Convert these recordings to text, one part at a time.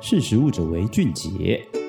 识时务者为俊杰。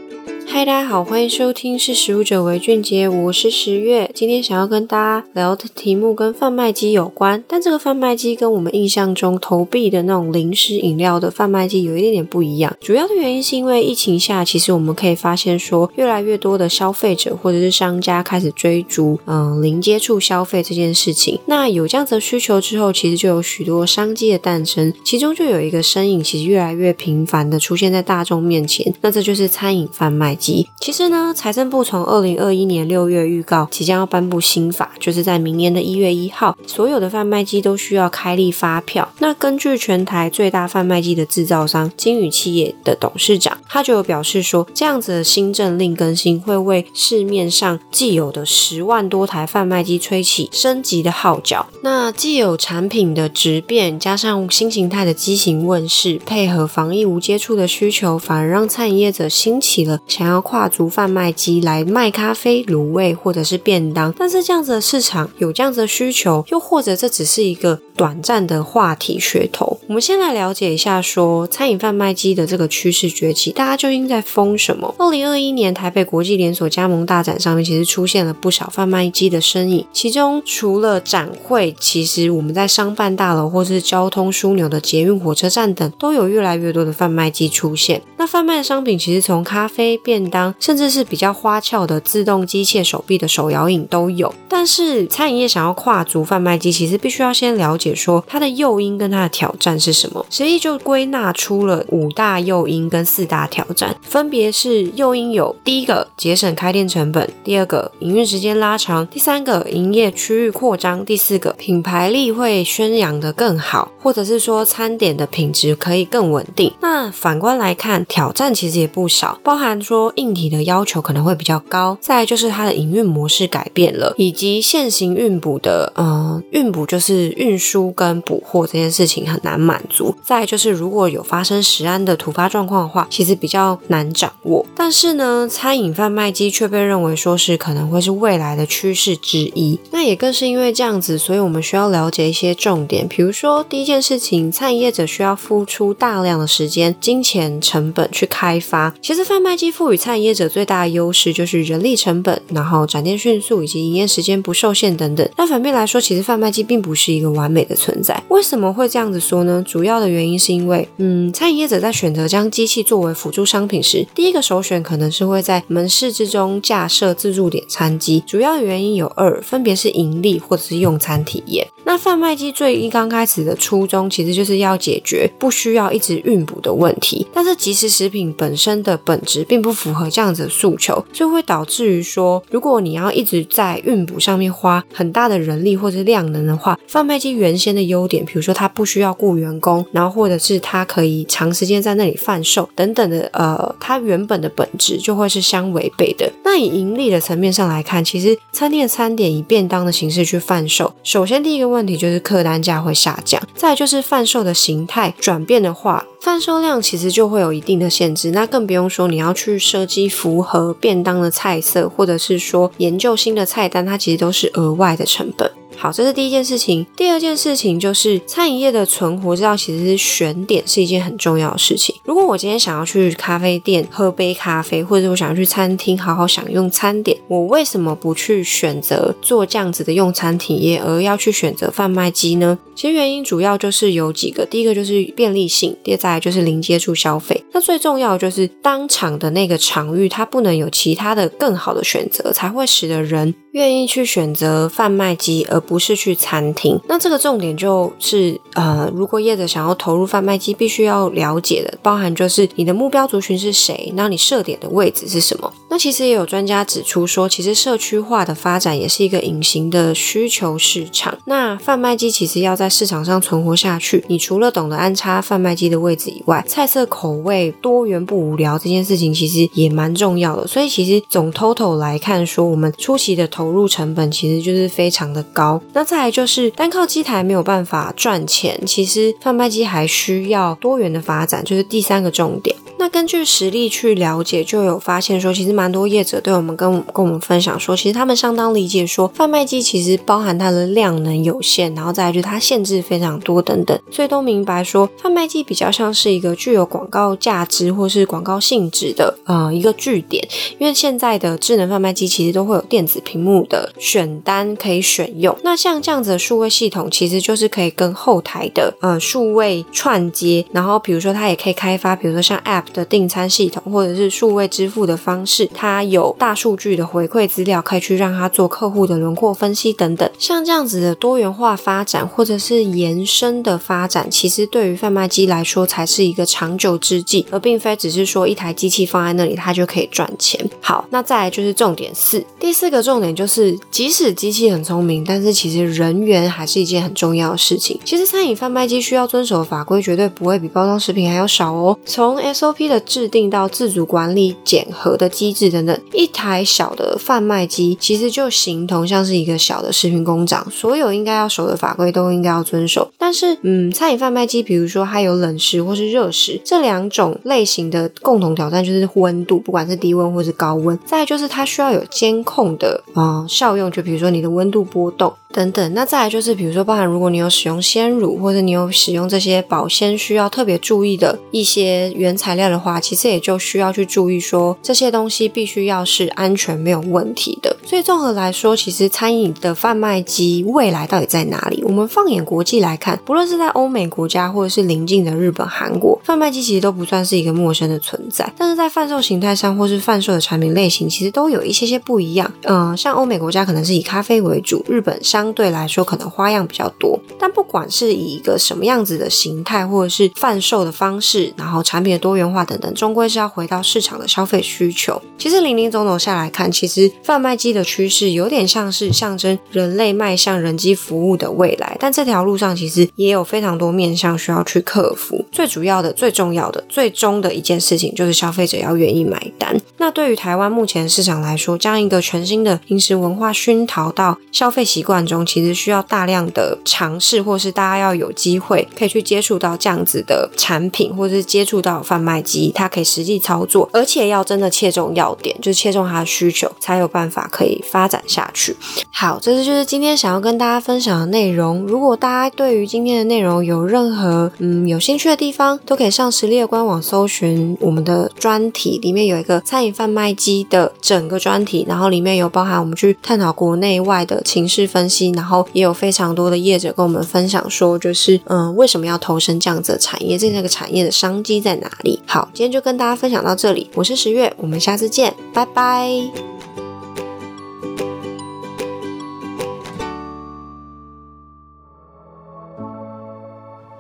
嗨，大家好，欢迎收听《识食物者为俊杰》，我是十月。今天想要跟大家聊的题目跟贩卖机有关，但这个贩卖机跟我们印象中投币的那种零食饮料的贩卖机有一点点不一样。主要的原因是因为疫情下，其实我们可以发现说，越来越多的消费者或者是商家开始追逐嗯零接触消费这件事情。那有这样子的需求之后，其实就有许多商机的诞生，其中就有一个身影，其实越来越频繁的出现在大众面前，那这就是餐饮贩卖机。其实呢，财政部从二零二一年六月预告，即将要颁布新法，就是在明年的一月一号，所有的贩卖机都需要开立发票。那根据全台最大贩卖机的制造商金宇企业的董事长，他就有表示说，这样子的新政令更新会为市面上既有的十万多台贩卖机吹起升级的号角。那既有产品的质变，加上新形态的机型问世，配合防疫无接触的需求，反而让餐饮业者兴起了想要跨足贩卖机来卖咖啡、卤味或者是便当，但是这样子的市场有这样子的需求，又或者这只是一个短暂的话题噱头？我们先来了解一下说，餐饮贩卖机的这个趋势崛起，大家究竟在疯什么？二零二一年台北国际连锁加盟大展上面，其实出现了不少贩卖机的身影，其中除了展会，其实我们在商办大楼或是交通枢纽的捷运火车站等，都有越来越多的贩卖机出现。那贩卖的商品其实从咖啡、变便当，甚至是比较花俏的自动机械手臂的手摇饮都有。但是餐饮业想要跨足贩卖机，其实必须要先了解说它的诱因跟它的挑战是什么。实际就归纳出了五大诱因跟四大挑战，分别是诱因有：第一个节省开店成本；第二个营运时间拉长；第三个营业区域扩张；第四个品牌力会宣扬的更好，或者是说餐点的品质可以更稳定。那反观来看，挑战其实也不少，包含说。硬体的要求可能会比较高，再就是它的营运模式改变了，以及现行运补的，嗯，运补就是运输跟补货这件事情很难满足。再就是如果有发生食安的突发状况的话，其实比较难掌握。但是呢，餐饮贩卖机却被认为说是可能会是未来的趋势之一。那也更是因为这样子，所以我们需要了解一些重点，比如说第一件事情，餐饮业者需要付出大量的时间、金钱成本去开发。其实贩卖机赋予餐饮业者最大的优势就是人力成本，然后展店迅速以及营业时间不受限等等。但反面来说，其实贩卖机并不是一个完美的存在。为什么会这样子说呢？主要的原因是因为，嗯，餐饮业者在选择将机器作为辅助商品时，第一个首选可能是会在门市之中架设自助点餐机。主要原因有二，分别是盈利或者是用餐体验。那贩卖机最一刚开始的初衷，其实就是要解决不需要一直运补的问题。但是即食食品本身的本质并不符合这样子的诉求，所以会导致于说，如果你要一直在运补上面花很大的人力或者量能的话，贩卖机原先的优点，比如说它不需要雇员工，然后或者是它可以长时间在那里贩售等等的，呃，它原本的本质就会是相违背的。那以盈利的层面上来看，其实餐厅的餐点以便当的形式去贩售，首先第一个问问题就是客单价会下降，再就是贩售的形态转变的话。贩售量其实就会有一定的限制，那更不用说你要去设计符合便当的菜色，或者是说研究新的菜单，它其实都是额外的成本。好，这是第一件事情。第二件事情就是餐饮业的存活之道，其实是选点是一件很重要的事情。如果我今天想要去咖啡店喝杯咖啡，或者我想要去餐厅好好享用餐点，我为什么不去选择做这样子的用餐体验，而要去选择贩卖机呢？其实原因主要就是有几个，第一个就是便利性，第二再来就是零接触消费。那最重要的就是当场的那个场域，它不能有其他的更好的选择，才会使得人愿意去选择贩卖机，而不是去餐厅。那这个重点就是，呃，如果业者想要投入贩卖机，必须要了解的，包含就是你的目标族群是谁，那你设点的位置是什么？那其实也有专家指出说，其实社区化的发展也是一个隐形的需求市场。那贩卖机其实要在市场上存活下去，你除了懂得安插贩卖机的位置以外，菜色口味多元不无聊这件事情其实也蛮重要的。所以其实总 total 来看说，我们初期的投入成本其实就是非常的高。那再来就是单靠机台没有办法赚钱，其实贩卖机还需要多元的发展，就是第三个重点。那根据实例去了解，就有发现说，其实蛮多业者对我们跟跟我们分享说，其实他们相当理解说，贩卖机其实包含它的量能有限，然后再来就是它限制非常多等等，所以都明白说，贩卖机比较像是一个具有广告价值或是广告性质的呃一个据点，因为现在的智能贩卖机其实都会有电子屏幕的选单可以选用，那像这样子的数位系统，其实就是可以跟后台的呃数位串接，然后比如说它也可以开发，比如说像 App 的订餐系统，或者是数位支付的方式，它有大数据的回馈资料，可以去让它做客户的轮廓分析等等。像这样子的多元化发展，或者是延伸的发展，其实对于贩卖机来说才是一个长久之计，而并非只是说一台机器放在那里它就可以赚钱。好，那再来就是重点四，第四个重点就是，即使机器很聪明，但是其实人员还是一件很重要的事情。其实餐饮贩卖机需要遵守的法规绝对不会比包装食品还要少哦。从 SOP 的制定到自主管理、检核的机制等等，一台小的贩卖机其实就形同像是一个小的食品工厂，所有应该要守的法规都应该要遵守。但是，嗯，餐饮贩卖机，比如说它有冷食或是热食这两种类型的共同挑战就是温度，不管是低温或是高温。再就是它需要有监控的啊、效用，就比如说你的温度波动。等等，那再来就是，比如说，包含如果你有使用鲜乳，或者你有使用这些保鲜需要特别注意的一些原材料的话，其实也就需要去注意说，这些东西必须要是安全没有问题的。所以综合来说，其实餐饮的贩卖机未来到底在哪里？我们放眼国际来看，不论是在欧美国家，或者是邻近的日本、韩国，贩卖机其实都不算是一个陌生的存在。但是在贩售形态上，或是贩售的产品类型，其实都有一些些不一样。嗯、像欧美国家可能是以咖啡为主，日本。相对来说，可能花样比较多，但不管是以一个什么样子的形态，或者是贩售的方式，然后产品的多元化等等，终归是要回到市场的消费需求。其实，林林总总下来看，其实贩卖机的趋势有点像是象征人类迈向人机服务的未来，但这条路上其实也有非常多面向需要去克服。最主要的、最重要的、最终的一件事情，就是消费者要愿意买单。那对于台湾目前市场来说，将一个全新的饮食文化熏陶到消费习惯中，其实需要大量的尝试，或是大家要有机会可以去接触到这样子的产品，或者是接触到贩卖机，它可以实际操作，而且要真的切中要点，就是切中它的需求，才有办法可以发展下去。好，这是就是今天想要跟大家分享的内容。如果大家对于今天的内容有任何嗯有兴趣的地方，都可以上食力的官网搜寻我们的专题，里面有一个餐饮贩卖机的整个专题，然后里面有包含我们去探讨国内外的情势分析。然后也有非常多的业者跟我们分享说，就是嗯，为什么要投身这样子的产业？这个产业的商机在哪里？好，今天就跟大家分享到这里。我是十月，我们下次见，拜拜。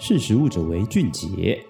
识时务者为俊杰。